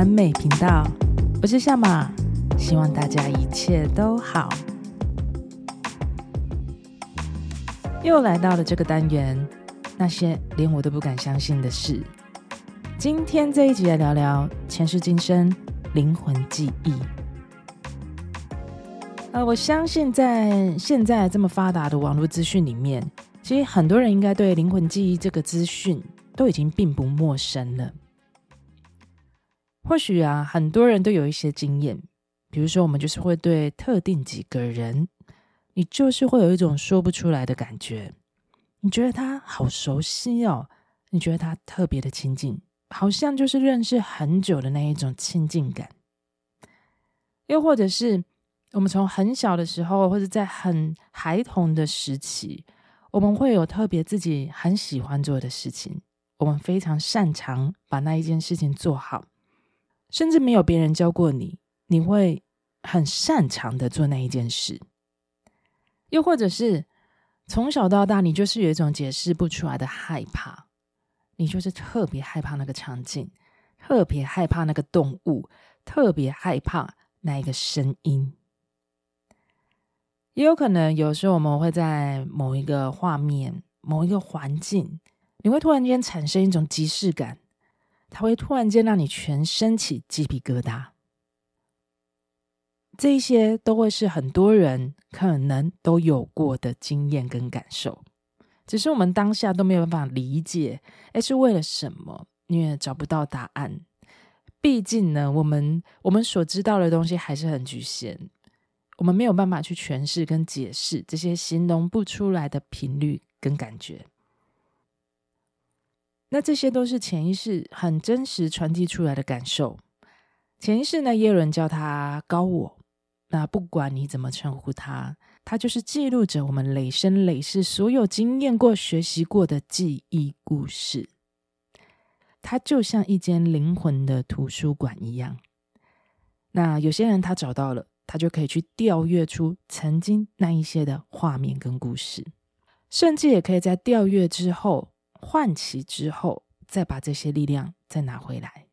完美频道，我是夏玛，希望大家一切都好。又来到了这个单元，那些连我都不敢相信的事。今天这一集来聊聊前世今生、灵魂记忆。呃，我相信在现在这么发达的网络资讯里面，其实很多人应该对灵魂记忆这个资讯都已经并不陌生了。或许啊，很多人都有一些经验，比如说，我们就是会对特定几个人，你就是会有一种说不出来的感觉，你觉得他好熟悉哦，你觉得他特别的亲近，好像就是认识很久的那一种亲近感。又或者是我们从很小的时候，或者在很孩童的时期，我们会有特别自己很喜欢做的事情，我们非常擅长把那一件事情做好。甚至没有别人教过你，你会很擅长的做那一件事。又或者是从小到大，你就是有一种解释不出来的害怕，你就是特别害怕那个场景，特别害怕那个动物，特别害怕那一个声音。也有可能有时候我们会在某一个画面、某一个环境，你会突然间产生一种即视感。它会突然间让你全身起鸡皮疙瘩，这些都会是很多人可能都有过的经验跟感受，只是我们当下都没有办法理解，诶，是为了什么？因为找不到答案。毕竟呢，我们我们所知道的东西还是很局限，我们没有办法去诠释跟解释这些形容不出来的频率跟感觉。那这些都是潜意识很真实传递出来的感受。潜意识呢，也有人叫它高我。那不管你怎么称呼它，它就是记录着我们累生累世所有经验过、学习过的记忆故事。它就像一间灵魂的图书馆一样。那有些人他找到了，他就可以去调阅出曾经那一些的画面跟故事，甚至也可以在调阅之后。唤起之后，再把这些力量再拿回来，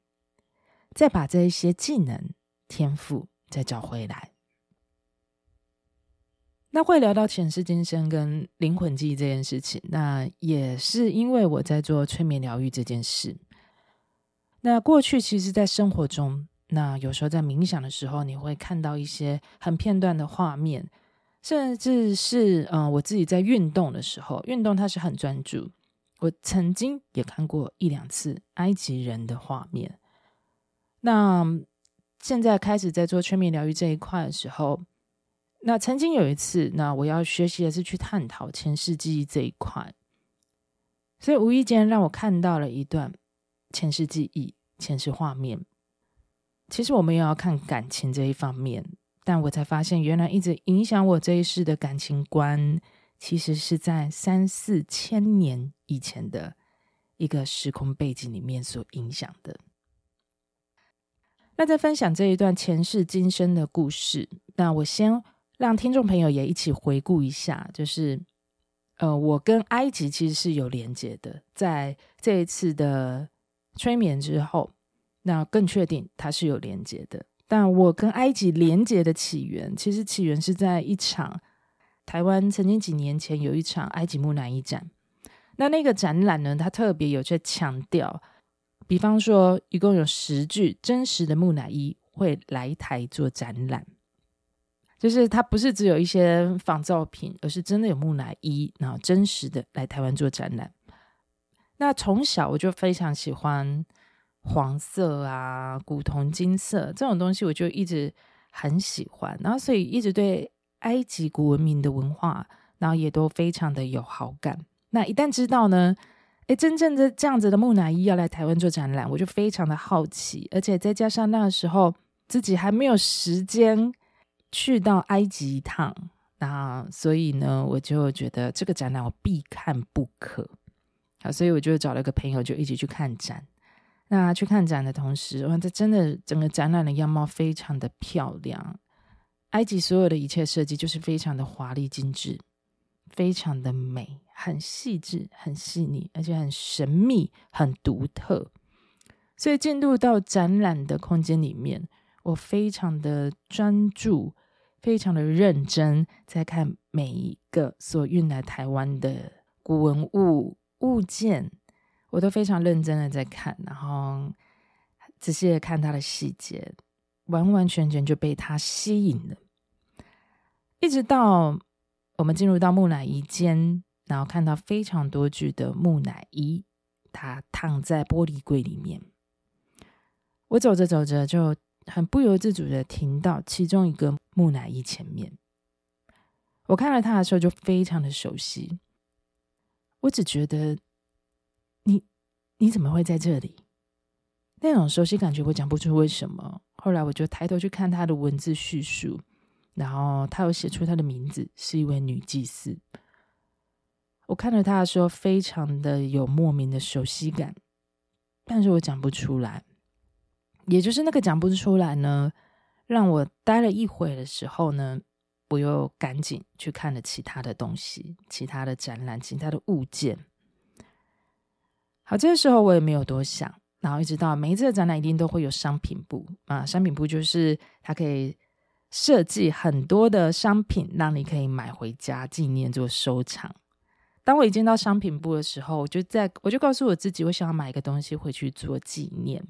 再把这一些技能、天赋再找回来。那会聊到前世今生跟灵魂记忆这件事情，那也是因为我在做催眠疗愈这件事。那过去其实，在生活中，那有时候在冥想的时候，你会看到一些很片段的画面，甚至是嗯，我自己在运动的时候，运动它是很专注。我曾经也看过一两次埃及人的画面。那现在开始在做催眠疗愈这一块的时候，那曾经有一次，那我要学习的是去探讨前世记忆这一块，所以无意间让我看到了一段前世记忆、前世画面。其实我们也要看感情这一方面，但我才发现，原来一直影响我这一世的感情观。其实是在三四千年以前的一个时空背景里面所影响的。那在分享这一段前世今生的故事，那我先让听众朋友也一起回顾一下，就是呃，我跟埃及其实是有连接的，在这一次的催眠之后，那更确定它是有连接的。但我跟埃及连接的起源，其实起源是在一场。台湾曾经几年前有一场埃及木乃伊展，那那个展览呢，它特别有在强调，比方说一共有十具真实的木乃伊会来台做展览，就是它不是只有一些仿造品，而是真的有木乃伊，然后真实的来台湾做展览。那从小我就非常喜欢黄色啊、古铜金色这种东西，我就一直很喜欢，然后所以一直对。埃及古文明的文化，然后也都非常的有好感。那一旦知道呢，诶，真正的这样子的木乃伊要来台湾做展览，我就非常的好奇。而且再加上那个时候自己还没有时间去到埃及一趟，那所以呢，我就觉得这个展览我必看不可。好，所以我就找了个朋友，就一起去看展。那去看展的同时，哇，这真的整个展览的样貌非常的漂亮。埃及所有的一切设计就是非常的华丽精致，非常的美，很细致、很细腻，而且很神秘、很独特。所以进入到展览的空间里面，我非常的专注，非常的认真，在看每一个所运来台湾的古文物物件，我都非常认真的在看，然后仔细的看它的细节，完完全全就被他吸引了。一直到我们进入到木乃伊间，然后看到非常多具的木乃伊，它躺在玻璃柜里面。我走着走着，就很不由自主的停到其中一个木乃伊前面。我看了他的时候，就非常的熟悉。我只觉得，你你怎么会在这里？那种熟悉感觉，我讲不出为什么。后来我就抬头去看他的文字叙述。然后他有写出他的名字，是一位女祭司。我看到他的时候，非常的有莫名的熟悉感，但是我讲不出来。也就是那个讲不出来呢，让我待了一会的时候呢，我又赶紧去看了其他的东西，其他的展览，其他的物件。好，这个时候我也没有多想，然后一直到每一次的展览一定都会有商品部啊，商品部就是它可以。设计很多的商品，让你可以买回家纪念做收藏。当我一进到商品部的时候，我就在我就告诉我自己，我想要买一个东西回去做纪念。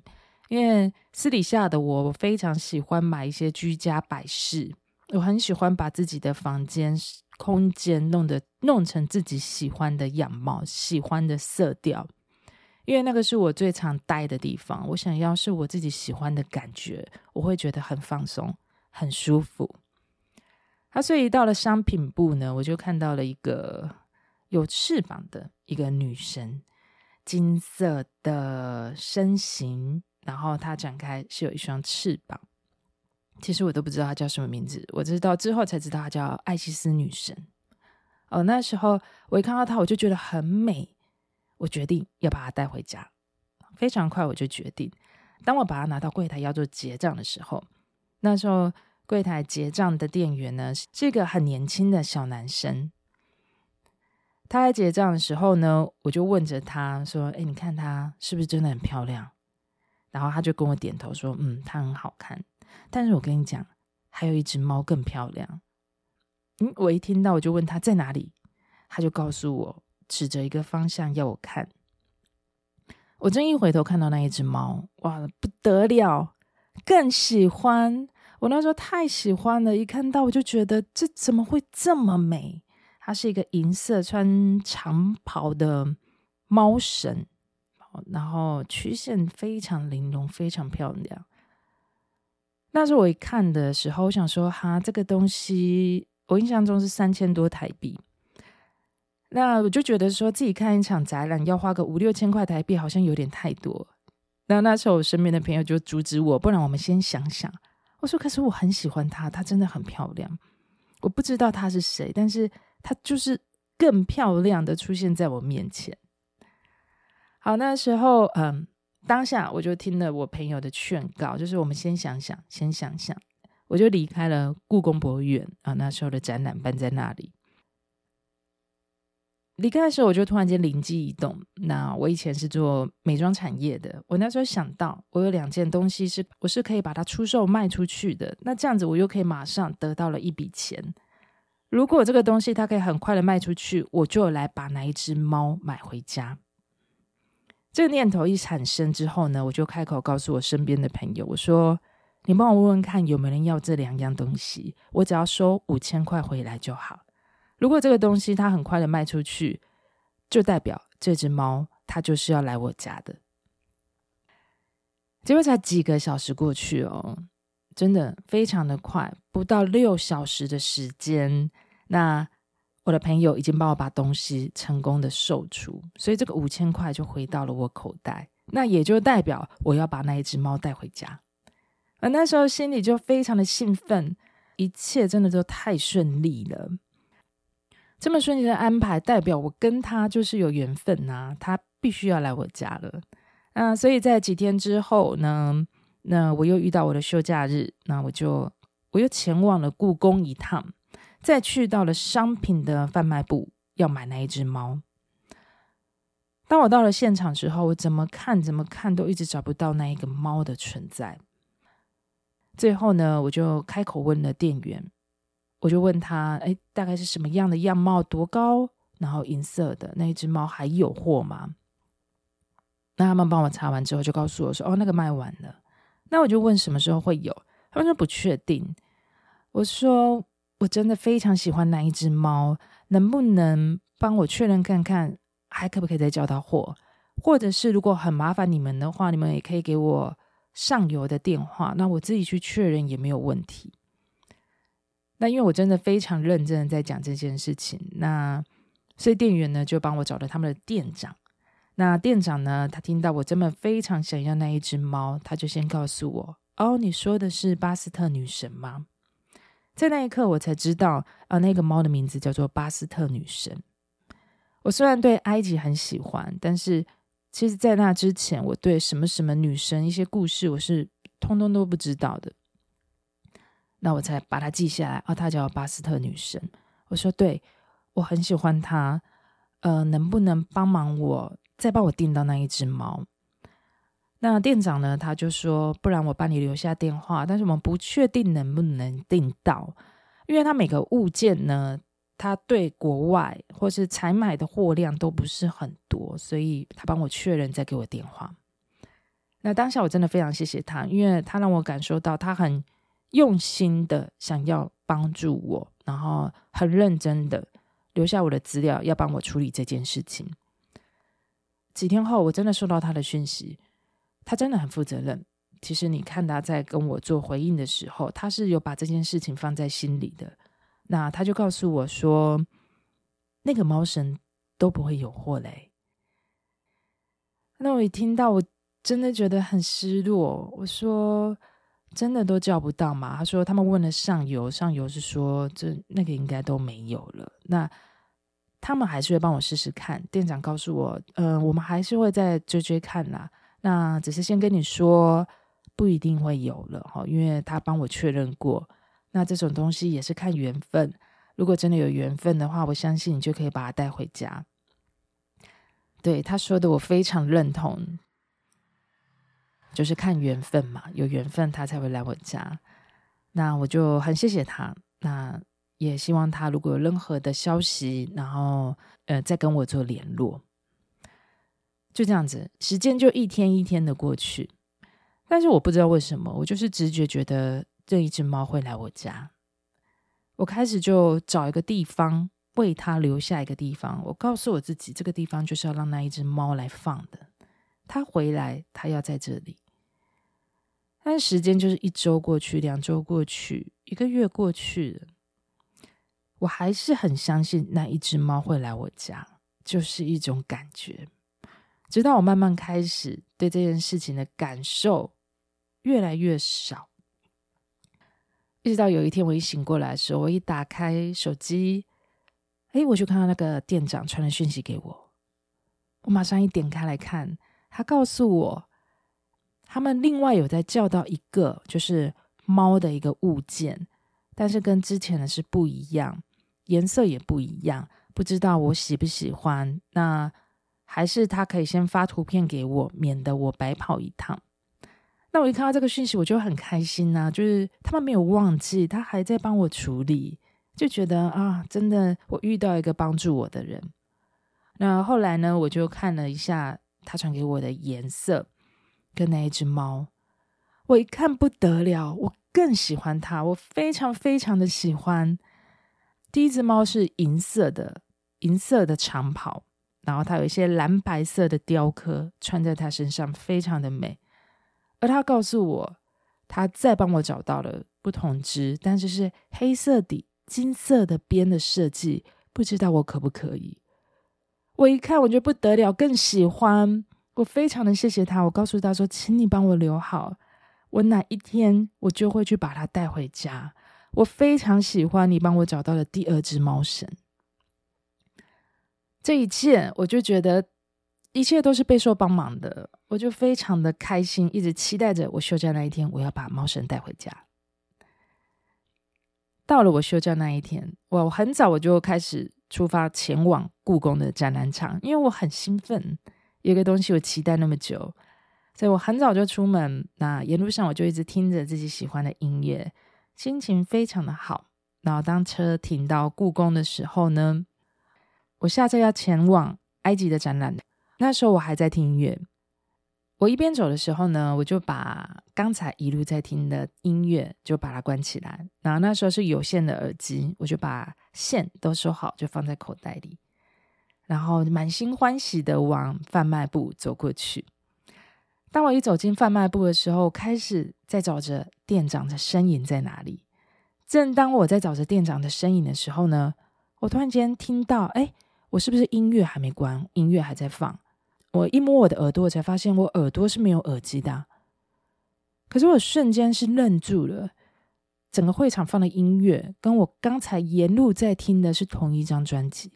因为私底下的我，我非常喜欢买一些居家摆饰，我很喜欢把自己的房间空间弄得弄成自己喜欢的样貌、喜欢的色调，因为那个是我最常待的地方。我想要是我自己喜欢的感觉，我会觉得很放松。很舒服。他、啊、所以到了商品部呢，我就看到了一个有翅膀的一个女神，金色的身形，然后她展开是有一双翅膀。其实我都不知道她叫什么名字，我知道之后才知道她叫艾西斯女神。哦，那时候我一看到她，我就觉得很美，我决定要把它带回家。非常快，我就决定，当我把它拿到柜台要做结账的时候，那时候。柜台结账的店员呢，是一个很年轻的小男生。他在结账的时候呢，我就问着他说：“哎，你看他是不是真的很漂亮？”然后他就跟我点头说：“嗯，他很好看。”但是我跟你讲，还有一只猫更漂亮。嗯，我一听到我就问他在哪里，他就告诉我，指着一个方向要我看。我正一回头看到那一只猫，哇，不得了，更喜欢。我那时候太喜欢了，一看到我就觉得这怎么会这么美？它是一个银色穿长袍的猫神，然后曲线非常玲珑，非常漂亮。那时候我一看的时候，我想说哈，这个东西我印象中是三千多台币。那我就觉得说自己看一场展览要花个五六千块台币，好像有点太多。那那时候我身边的朋友就阻止我，不然我们先想想。我说：“可是我很喜欢她，她真的很漂亮。我不知道她是谁，但是她就是更漂亮的出现在我面前。”好，那时候，嗯，当下我就听了我朋友的劝告，就是我们先想想，先想想，我就离开了故宫博物院啊。那时候的展览办在那里。离开的时候，我就突然间灵机一动。那我以前是做美妆产业的，我那时候想到，我有两件东西是我是可以把它出售卖出去的。那这样子，我又可以马上得到了一笔钱。如果这个东西它可以很快的卖出去，我就来把那一只猫买回家。这个念头一产生之后呢，我就开口告诉我身边的朋友，我说：“你帮我问问看有没有人要这两样东西，我只要收五千块回来就好。”如果这个东西它很快的卖出去，就代表这只猫它就是要来我家的。结果才几个小时过去哦，真的非常的快，不到六小时的时间，那我的朋友已经帮我把东西成功的售出，所以这个五千块就回到了我口袋。那也就代表我要把那一只猫带回家。而那时候心里就非常的兴奋，一切真的都太顺利了。这么顺利的安排，代表我跟他就是有缘分呐、他必须要来我家了。啊，所以在几天之后呢，那我又遇到我的休假日，那我就我又前往了故宫一趟，再去到了商品的贩卖部，要买那一只猫。当我到了现场之后，我怎么看怎么看都一直找不到那一个猫的存在。最后呢，我就开口问了店员，我就问他：“哎，大概是什么样的样貌？多高？然后银色的那一只猫还有货吗？”那他们帮我查完之后，就告诉我说：“哦，那个卖完了。”那我就问什么时候会有，他们说不确定。我说：“我真的非常喜欢那一只猫，能不能帮我确认看看？”还可不可以再叫到货？或者是如果很麻烦你们的话，你们也可以给我上游的电话，那我自己去确认也没有问题。那因为我真的非常认真的在讲这件事情，那所以店员呢就帮我找了他们的店长。那店长呢，他听到我真的非常想要那一只猫，他就先告诉我：“哦，你说的是巴斯特女神吗？”在那一刻，我才知道啊，那个猫的名字叫做巴斯特女神。我虽然对埃及很喜欢，但是其实，在那之前，我对什么什么女神一些故事，我是通通都不知道的。那我才把它记下来。哦，她叫巴斯特女神。我说，对，我很喜欢她。呃，能不能帮忙我再帮我订到那一只猫？那店长呢？他就说，不然我帮你留下电话，但是我们不确定能不能订到，因为他每个物件呢。他对国外或是采买的货量都不是很多，所以他帮我确认再给我电话。那当下我真的非常谢谢他，因为他让我感受到他很用心的想要帮助我，然后很认真的留下我的资料，要帮我处理这件事情。几天后，我真的收到他的讯息，他真的很负责任。其实你看他在跟我做回应的时候，他是有把这件事情放在心里的。那他就告诉我说，那个猫神都不会有货嘞。那我一听到，我真的觉得很失落。我说，真的都叫不到吗？他说他们问了上游，上游是说这那个应该都没有了。那他们还是会帮我试试看。店长告诉我，嗯、我们还是会再追追看啦。那只是先跟你说，不一定会有了哈，因为他帮我确认过。那这种东西也是看缘分，如果真的有缘分的话，我相信你就可以把它带回家。对，他说的，我非常认同，就是看缘分嘛，有缘分他才会来我家。那我就很谢谢他，那也希望他如果有任何的消息，然后呃再跟我做联络。就这样子，时间就一天一天的过去，但是我不知道为什么，我就是直觉觉得。这一只猫会来我家，我开始就找一个地方为它留下一个地方。我告诉我自己，这个地方就是要让那一只猫来放的。它回来，它要在这里。但时间就是一周过去，两周过去，一个月过去了，我还是很相信那一只猫会来我家，就是一种感觉。直到我慢慢开始对这件事情的感受越来越少。一直到有一天，我一醒过来的时候，我一打开手机，哎，我就看到那个店长传了讯息给我。我马上一点开来看，他告诉我，他们另外有在叫到一个，就是猫的一个物件，但是跟之前的是不一样，颜色也不一样，不知道我喜不喜欢。那还是他可以先发图片给我，免得我白跑一趟。那我一看到这个讯息，我就很开心呐、啊，就是他们没有忘记，他还在帮我处理，就觉得啊，真的我遇到一个帮助我的人。那后来呢，我就看了一下他传给我的颜色跟那一只猫，我一看不得了，我更喜欢它，我非常非常的喜欢。第一只猫是银色的，银色的长袍，然后它有一些蓝白色的雕刻，穿在它身上非常的美。而他告诉我，他再帮我找到了不同只，但是是黑色底、金色的边的设计，不知道我可不可以？我一看我就不得了，更喜欢。我非常的谢谢他，我告诉他说：“请你帮我留好，我哪一天我就会去把它带回家。”我非常喜欢你帮我找到了第二只猫神。这一切，我就觉得。一切都是备受帮忙的，我就非常的开心，一直期待着我休假那一天，我要把猫神带回家。到了我休假那一天，我很早我就开始出发前往故宫的展览场，因为我很兴奋，有个东西我期待那么久，所以我很早就出门。那沿路上我就一直听着自己喜欢的音乐，心情非常的好。然后当车停到故宫的时候呢，我下车要前往埃及的展览。那时候我还在听音乐。我一边走的时候呢，我就把刚才一路在听的音乐就把它关起来。然后那时候是有线的耳机，我就把线都收好，就放在口袋里。然后满心欢喜的往贩卖部走过去。当我一走进贩卖部的时候，开始在找着店长的身影在哪里。正当我在找着店长的身影的时候呢，我突然间听到，哎，我是不是音乐还没关？音乐还在放。我一摸我的耳朵，我才发现我耳朵是没有耳机的。可是我瞬间是愣住了，整个会场放的音乐跟我刚才沿路在听的是同一张专辑。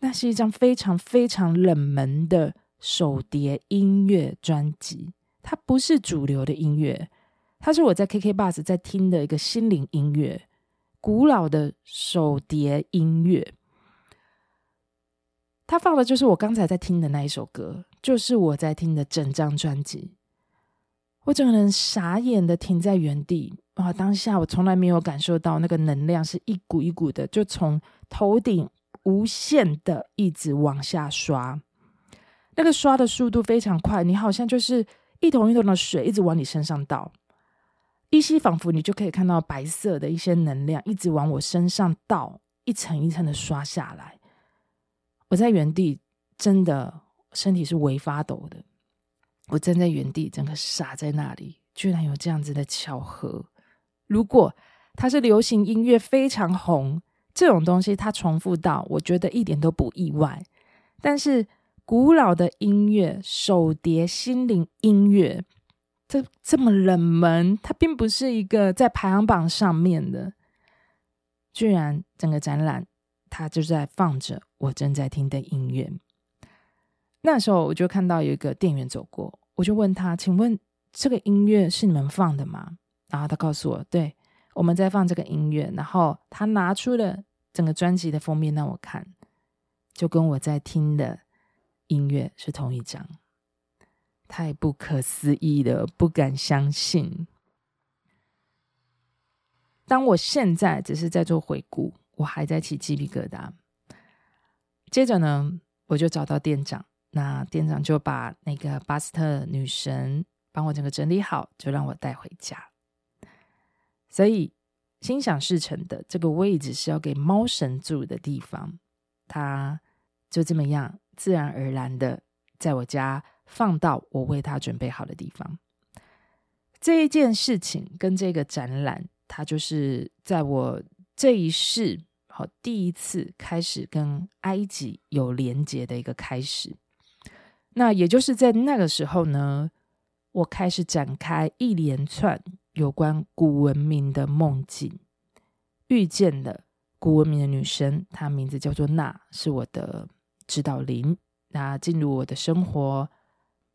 那是一张非常非常冷门的手碟音乐专辑，它不是主流的音乐，它是我在 KK Bus 在听的一个心灵音乐，古老的手碟音乐。他放的就是我刚才在听的那一首歌，就是我在听的整张专辑。我整个人傻眼的停在原地，哇！当下我从来没有感受到那个能量是一股一股的，就从头顶无限的一直往下刷，那个刷的速度非常快，你好像就是一桶一桶的水一直往你身上倒，依稀仿佛你就可以看到白色的一些能量一直往我身上倒，一层一层的刷下来。我在原地，真的身体是微发抖的。我站在原地，整个傻在那里，居然有这样子的巧合。如果它是流行音乐非常红，这种东西它重复到，我觉得一点都不意外。但是古老的音乐、手碟、心灵音乐，这这么冷门，它并不是一个在排行榜上面的，居然整个展览。他就在放着我正在听的音乐。那时候我就看到有一个店员走过，我就问他：“请问这个音乐是你们放的吗？”然后他告诉我：“对，我们在放这个音乐。”然后他拿出了整个专辑的封面让我看，就跟我在听的音乐是同一张，太不可思议了，不敢相信。当我现在只是在做回顾。我还在起鸡皮疙瘩。接着呢，我就找到店长，那店长就把那个巴斯特女神帮我整个整理好，就让我带回家。所以心想事成的这个位置是要给猫神住的地方，他就这么样自然而然的在我家放到我为他准备好的地方。这一件事情跟这个展览，它就是在我这一世。好，第一次开始跟埃及有连接的一个开始，那也就是在那个时候呢，我开始展开一连串有关古文明的梦境，遇见了古文明的女神，她名字叫做娜，是我的指导灵，那进入我的生活，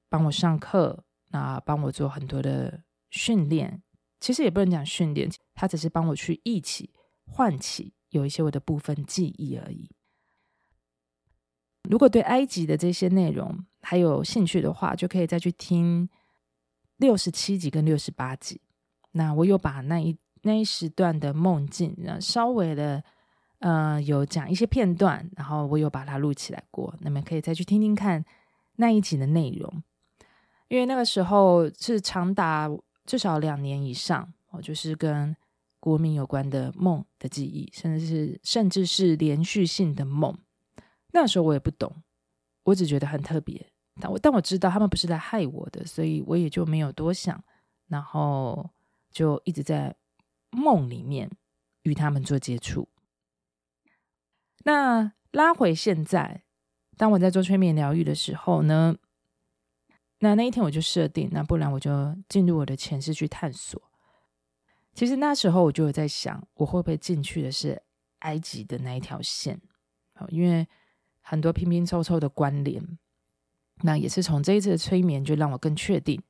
帮我上课，那帮我做很多的训练，其实也不能讲训练，她只是帮我去忆起、唤起。有一些我的部分记忆而已。如果对埃及的这些内容还有兴趣的话，就可以再去听六十七集跟六十八集。那我有把那一那一时段的梦境，稍微的呃有讲一些片段，然后我有把它录起来过。你们可以再去听听看那一集的内容，因为那个时候是长达至少两年以上，我就是跟。国民有关的梦的记忆，甚至是甚至是连续性的梦。那时候我也不懂，我只觉得很特别。但我但我知道他们不是来害我的，所以我也就没有多想，然后就一直在梦里面与他们做接触。那拉回现在，当我在做催眠疗愈的时候呢，那那一天我就设定，那不然我就进入我的前世去探索。其实那时候我就有在想，我会不会进去的是埃及的那一条线？因为很多拼拼凑凑的关联，那也是从这一次的催眠就让我更确定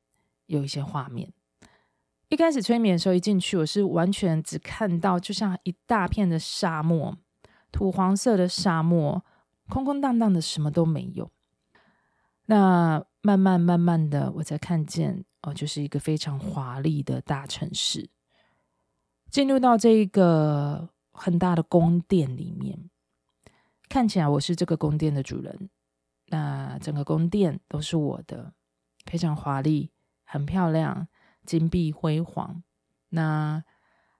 有一些画面。一开始催眠的时候一进去，我是完全只看到就像一大片的沙漠，土黄色的沙漠，空空荡荡的，什么都没有。那慢慢慢慢的，我才看见哦，就是一个非常华丽的大城市。进入到这一个很大的宫殿里面，看起来我是这个宫殿的主人。那整个宫殿都是我的，非常华丽，很漂亮，金碧辉煌。那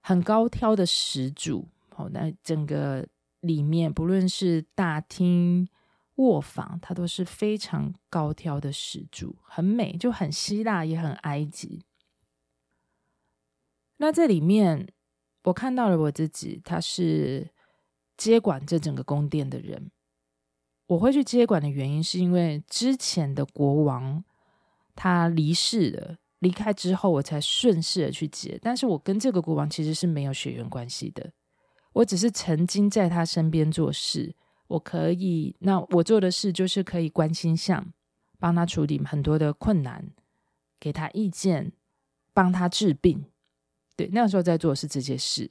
很高挑的石柱，哦，那整个里面不论是大厅、卧房，它都是非常高挑的石柱，很美，就很希腊，也很埃及。那这里面，我看到了我自己，他是接管这整个宫殿的人。我会去接管的原因，是因为之前的国王他离世了。离开之后，我才顺势的去接。但是我跟这个国王其实是没有血缘关系的，我只是曾经在他身边做事。我可以，那我做的事就是可以关心像，帮他处理很多的困难，给他意见，帮他治病。对，那个时候在做是这些事。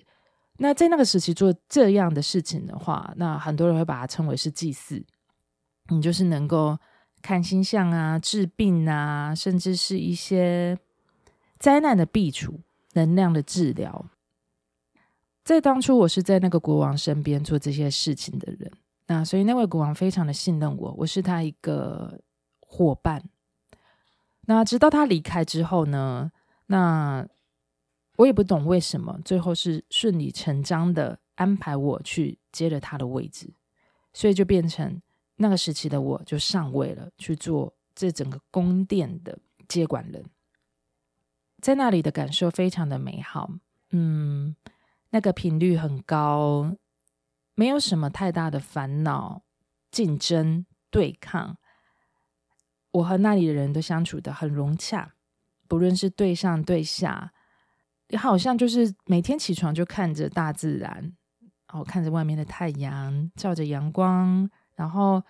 那在那个时期做这样的事情的话，那很多人会把它称为是祭祀。你就是能够。看星象啊，治病啊，甚至是一些灾难的避除、能量的治疗。在当初，我是在那个国王身边做这些事情的人，那所以那位国王非常的信任我，我是他一个伙伴。那直到他离开之后呢，那我也不懂为什么，最后是顺理成章的安排我去接了他的位置，所以就变成。那个时期的我就上位了，去做这整个宫殿的接管人，在那里的感受非常的美好。嗯，那个频率很高，没有什么太大的烦恼、竞争、对抗。我和那里的人都相处得很融洽，不论是对上对下，也好像就是每天起床就看着大自然，然后看着外面的太阳，照着阳光。然后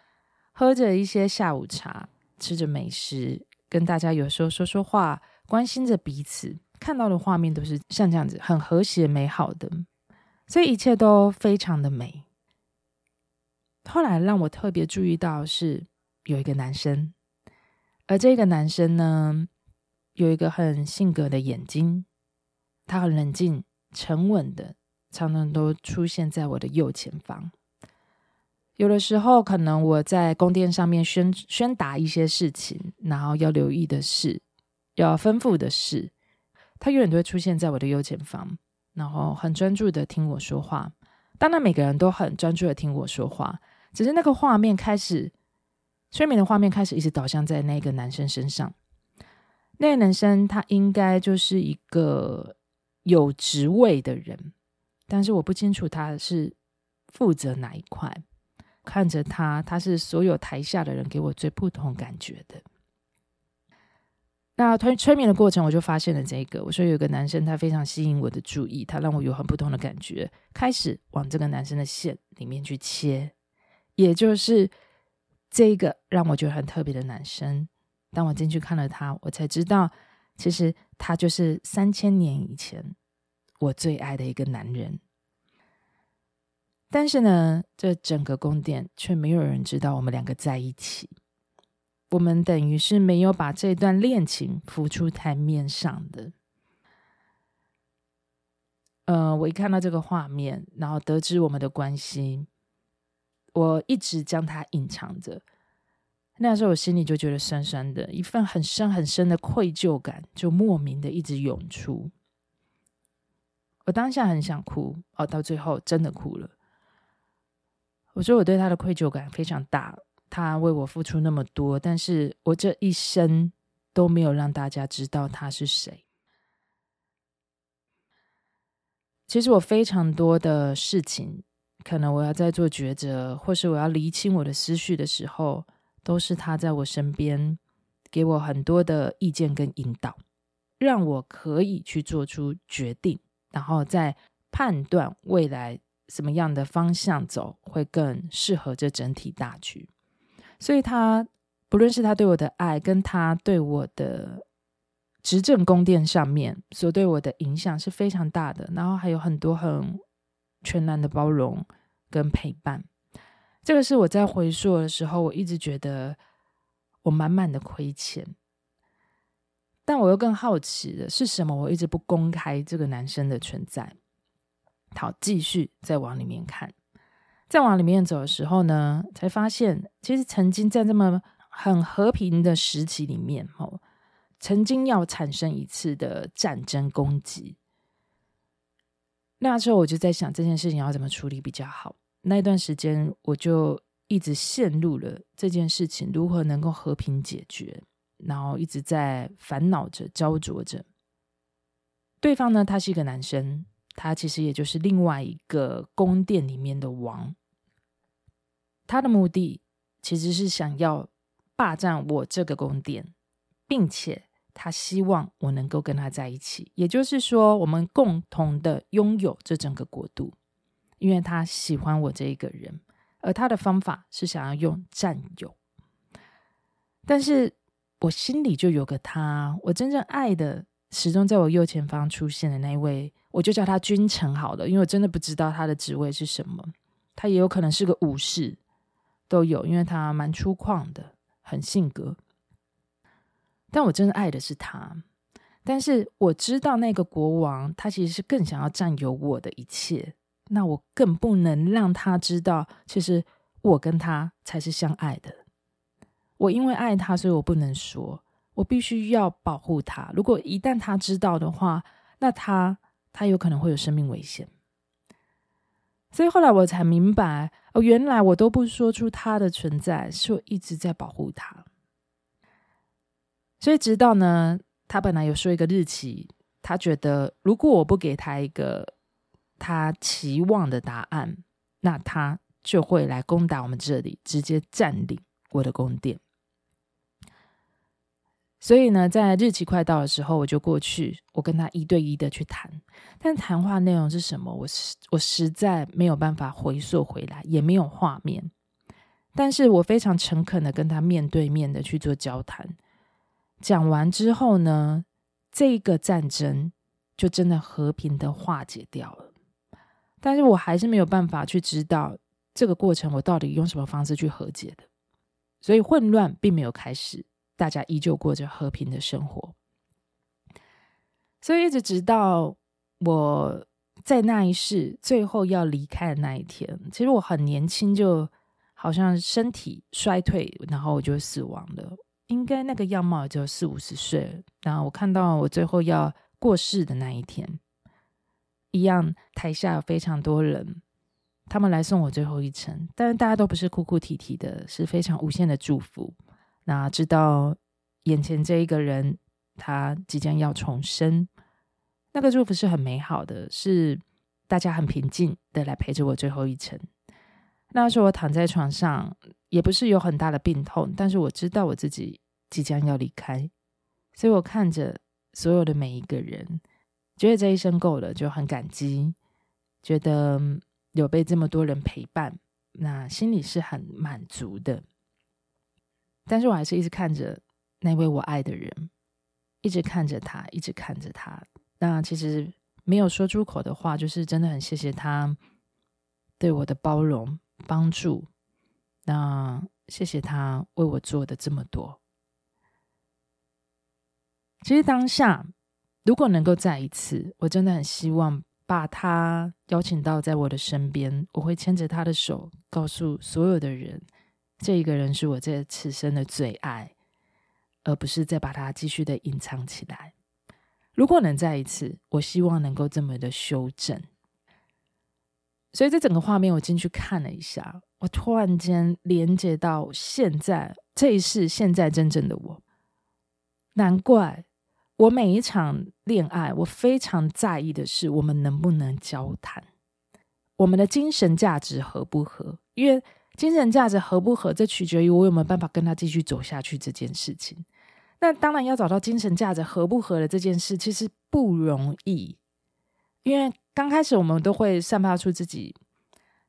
喝着一些下午茶，吃着美食，跟大家有时候说说话，关心着彼此，看到的画面都是像这样子，很和谐美好的，所以一切都非常的美。后来让我特别注意到是有一个男生，而这个男生呢，有一个很性格的眼睛，他很冷静、沉稳的，常常都出现在我的右前方。有的时候，可能我在宫殿上面宣宣达一些事情，然后要留意的事，要吩咐的事，他永远都会出现在我的右前方，然后很专注的听我说话。当然，每个人都很专注的听我说话，只是那个画面开始，催眠的画面开始一直导向在那个男生身上。那个男生他应该就是一个有职位的人，但是我不清楚他是负责哪一块。看着他，他是所有台下的人给我最不同感觉的。那催催眠的过程，我就发现了这个。我说有个男生，他非常吸引我的注意，他让我有很不同的感觉，开始往这个男生的线里面去切，也就是这个让我觉得很特别的男生。当我进去看了他，我才知道，其实他就是三千年以前我最爱的一个男人。但是呢，这整个宫殿却没有人知道我们两个在一起。我们等于是没有把这段恋情浮出台面上的。呃，我一看到这个画面，然后得知我们的关系，我一直将它隐藏着。那时候我心里就觉得酸酸的，一份很深很深的愧疚感就莫名的一直涌出。我当下很想哭，哦，到最后真的哭了。我说我对他的愧疚感非常大，他为我付出那么多，但是我这一生都没有让大家知道他是谁。其实我非常多的事情，可能我要在做抉择，或是我要厘清我的思绪的时候，都是他在我身边，给我很多的意见跟引导，让我可以去做出决定，然后再判断未来。什么样的方向走会更适合这整体大局？所以他不论是他对我的爱，跟他对我的执政宫殿上面所对我的影响是非常大的。然后还有很多很全然的包容跟陪伴。这个是我在回溯的时候，我一直觉得我满满的亏欠。但我又更好奇的是什么？我一直不公开这个男生的存在。好，继续再往里面看，再往里面走的时候呢，才发现其实曾经在这么很和平的时期里面，哦，曾经要产生一次的战争攻击。那时候我就在想这件事情要怎么处理比较好。那一段时间我就一直陷入了这件事情如何能够和平解决。然后一直在烦恼着、焦灼着。对方呢，他是一个男生，他其实也就是另外一个宫殿里面的王。他的目的其实是想要霸占我这个宫殿，并且他希望我能够跟他在一起，也就是说，我们共同的拥有这整个国度，因为他喜欢我这一个人，而他的方法是想要用占有，但是。我心里就有个他，我真正爱的，始终在我右前方出现的那一位，我就叫他君臣好了，因为我真的不知道他的职位是什么，他也有可能是个武士，都有，因为他蛮粗犷的，很性格。但我真的爱的是他，但是我知道那个国王，他其实是更想要占有我的一切，那我更不能让他知道，其实我跟他才是相爱的。我因为爱他，所以我不能说，我必须要保护他。如果一旦他知道的话，那他他有可能会有生命危险。所以后来我才明白，哦，原来我都不说出他的存在，是我一直在保护他。所以直到呢，他本来有说一个日期，他觉得如果我不给他一个他期望的答案，那他就会来攻打我们这里，直接占领我的宫殿。所以呢，在日期快到的时候，我就过去，我跟他一对一的去谈。但谈话内容是什么？我实我实在没有办法回溯回来，也没有画面。但是我非常诚恳的跟他面对面的去做交谈。讲完之后呢，这个战争就真的和平的化解掉了。但是我还是没有办法去知道这个过程，我到底用什么方式去和解的。所以混乱并没有开始。大家依旧过着和平的生活，所以一直直到我在那一世最后要离开的那一天，其实我很年轻，就好像身体衰退，然后我就死亡了。应该那个样貌就四五十岁。然后我看到我最后要过世的那一天，一样台下有非常多人，他们来送我最后一程，但是大家都不是哭哭啼啼的，是非常无限的祝福。那知道眼前这一个人，他即将要重生，那个祝福是很美好的，是大家很平静的来陪着我最后一程。那时候我躺在床上，也不是有很大的病痛，但是我知道我自己即将要离开，所以我看着所有的每一个人，觉得这一生够了，就很感激，觉得有被这么多人陪伴，那心里是很满足的。但是我还是一直看着那位我爱的人，一直看着他，一直看着他。那其实没有说出口的话，就是真的很谢谢他对我的包容、帮助。那谢谢他为我做的这么多。其实当下，如果能够再一次，我真的很希望把他邀请到在我的身边，我会牵着他的手，告诉所有的人。这一个人是我这此生的最爱，而不是再把它继续的隐藏起来。如果能再一次，我希望能够这么的修正。所以这整个画面我进去看了一下，我突然间连接到现在这一世现在真正的我。难怪我每一场恋爱，我非常在意的是我们能不能交谈，我们的精神价值合不合，因为。精神价值合不合，这取决于我有没有办法跟他继续走下去这件事情。那当然要找到精神价值合不合的这件事，其实不容易，因为刚开始我们都会散发出自己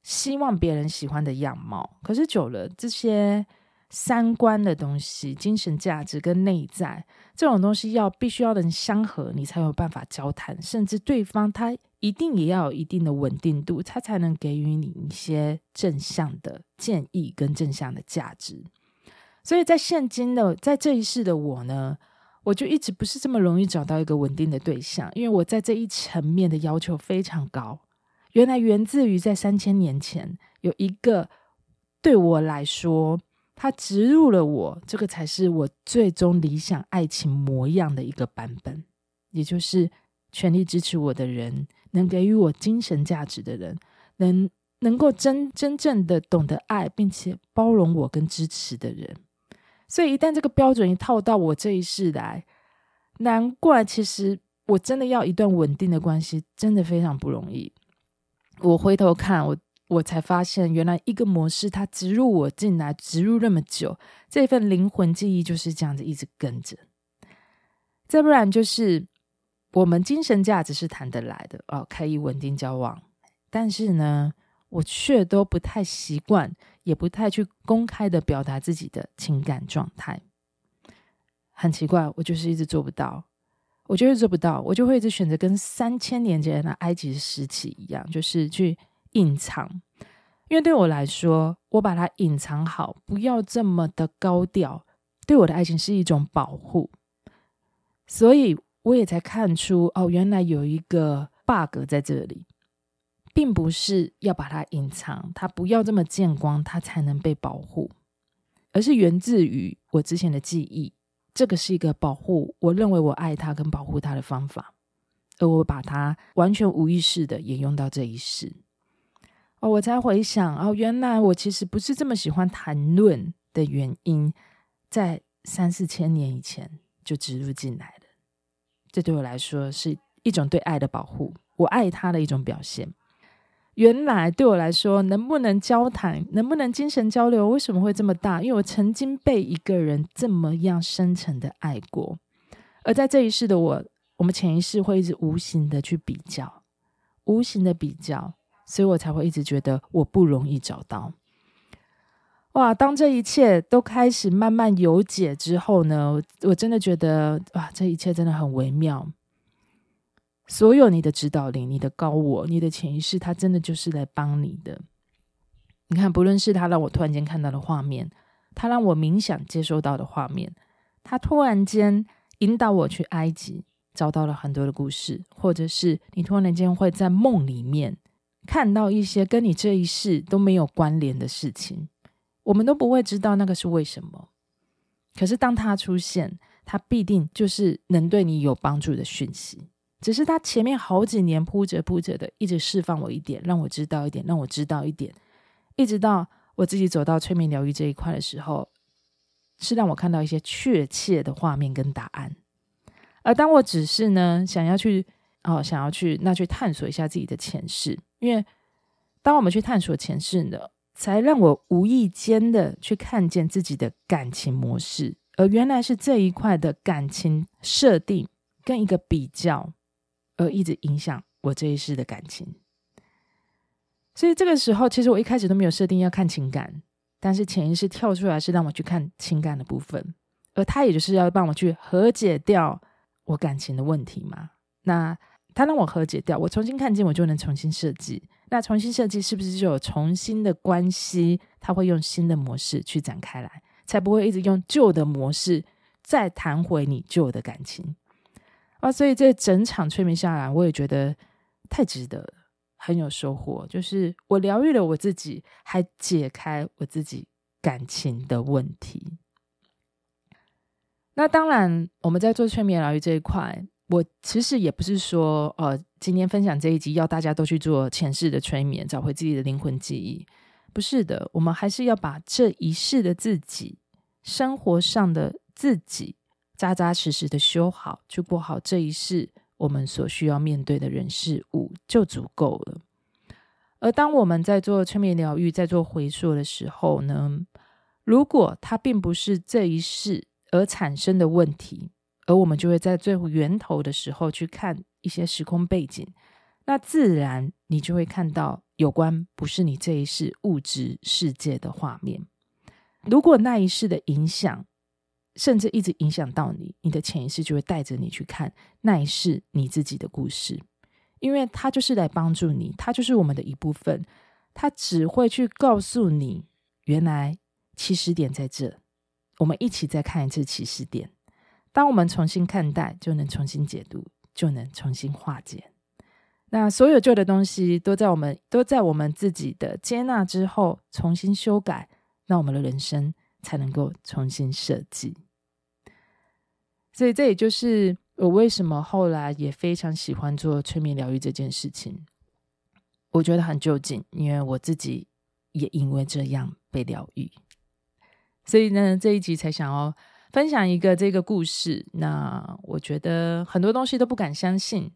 希望别人喜欢的样貌，可是久了，这些三观的东西、精神价值跟内在这种东西，要必须要能相合，你才有办法交谈，甚至对方他。一定也要有一定的稳定度，他才能给予你一些正向的建议跟正向的价值。所以在现今的在这一世的我呢，我就一直不是这么容易找到一个稳定的对象，因为我在这一层面的要求非常高。原来源自于在三千年前有一个对我来说，他植入了我，这个才是我最终理想爱情模样的一个版本，也就是全力支持我的人，能给予我精神价值的人，能能够真真正的懂得爱，并且包容我跟支持的人。所以一旦这个标准一套到我这一世来，难怪其实我真的要一段稳定的关系，真的非常不容易。我回头看我。我才发现，原来一个模式，它植入我进来，植入那么久，这份灵魂记忆就是这样子一直跟着。再不然就是我们精神价值是谈得来的哦，可以稳定交往，但是呢，我却都不太习惯，也不太去公开的表达自己的情感状态。很奇怪，我就是一直做不到，我就是做不到，我就会一直选择跟三千年前的埃及时期一样，就是去。隐藏，因为对我来说，我把它隐藏好，不要这么的高调，对我的爱情是一种保护。所以我也才看出，哦，原来有一个 bug 在这里，并不是要把它隐藏，它不要这么见光，它才能被保护，而是源自于我之前的记忆。这个是一个保护，我认为我爱他跟保护他的方法，而我把它完全无意识的也用到这一世。哦，我才回想哦，原来我其实不是这么喜欢谈论的原因，在三四千年以前就植入进来了。这对我来说是一种对爱的保护，我爱他的一种表现。原来对我来说，能不能交谈，能不能精神交流，为什么会这么大？因为我曾经被一个人这么样深沉的爱过，而在这一世的我，我们潜意识会一直无形的去比较，无形的比较。所以我才会一直觉得我不容易找到。哇！当这一切都开始慢慢有解之后呢，我真的觉得哇，这一切真的很微妙。所有你的指导灵、你的高我、你的潜意识，它真的就是来帮你的。你看，不论是他让我突然间看到的画面，他让我冥想接收到的画面，他突然间引导我去埃及，找到了很多的故事，或者是你突然间会在梦里面。看到一些跟你这一世都没有关联的事情，我们都不会知道那个是为什么。可是当它出现，它必定就是能对你有帮助的讯息。只是它前面好几年铺着铺着的，一直释放我一点，让我知道一点，让我知道一点，一直到我自己走到催眠疗愈这一块的时候，是让我看到一些确切的画面跟答案。而当我只是呢，想要去哦，想要去那去探索一下自己的前世。因为当我们去探索前世呢，才让我无意间的去看见自己的感情模式，而原来是这一块的感情设定跟一个比较，而一直影响我这一世的感情。所以这个时候，其实我一开始都没有设定要看情感，但是潜意识跳出来是让我去看情感的部分，而他也就是要帮我去和解掉我感情的问题嘛。那。他让我和解掉，我重新看见，我就能重新设计。那重新设计是不是就有重新的关系？他会用新的模式去展开来，才不会一直用旧的模式再弹回你旧的感情啊！所以这整场催眠下来，我也觉得太值得了，很有收获。就是我疗愈了我自己，还解开我自己感情的问题。那当然，我们在做催眠疗愈这一块。我其实也不是说，呃，今天分享这一集要大家都去做前世的催眠，找回自己的灵魂记忆，不是的。我们还是要把这一世的自己，生活上的自己，扎扎实实的修好，去过好这一世我们所需要面对的人事物就足够了。而当我们在做催眠疗愈，在做回溯的时候呢，如果它并不是这一世而产生的问题。而我们就会在最源头的时候去看一些时空背景，那自然你就会看到有关不是你这一世物质世界的画面。如果那一世的影响，甚至一直影响到你，你的潜意识就会带着你去看那一世你自己的故事，因为它就是来帮助你，它就是我们的一部分，它只会去告诉你，原来起始点在这。我们一起再看一次起始点。当我们重新看待，就能重新解读，就能重新化解。那所有旧的东西都在我们都在我们自己的接纳之后重新修改，那我们的人生才能够重新设计。所以这也就是我为什么后来也非常喜欢做催眠疗愈这件事情。我觉得很就近，因为我自己也因为这样被疗愈。所以呢，这一集才想要分享一个这个故事。那我觉得很多东西都不敢相信，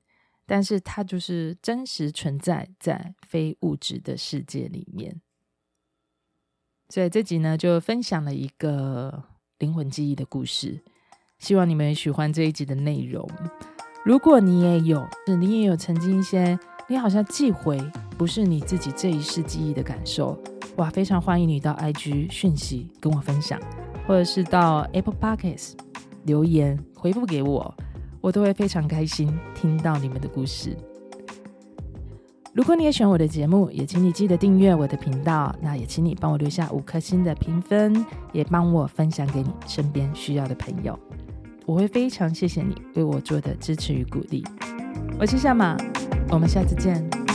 但是它就是真实存在在非物质的世界里面。所以这集呢，就分享了一个灵魂记忆的故事。希望你们喜欢这一集的内容。如果你也有，你也有曾经一些你好像寄回不是你自己这一世记忆的感受。哇，非常欢迎你到 IG 讯息跟我分享，或者是到 Apple Podcast 留言回复给我，我都会非常开心听到你们的故事。如果你也喜欢我的节目，也请你记得订阅我的频道，那也请你帮我留下五颗星的评分，也帮我分享给你身边需要的朋友，我会非常谢谢你为我做的支持与鼓励。我是夏马，我们下次见。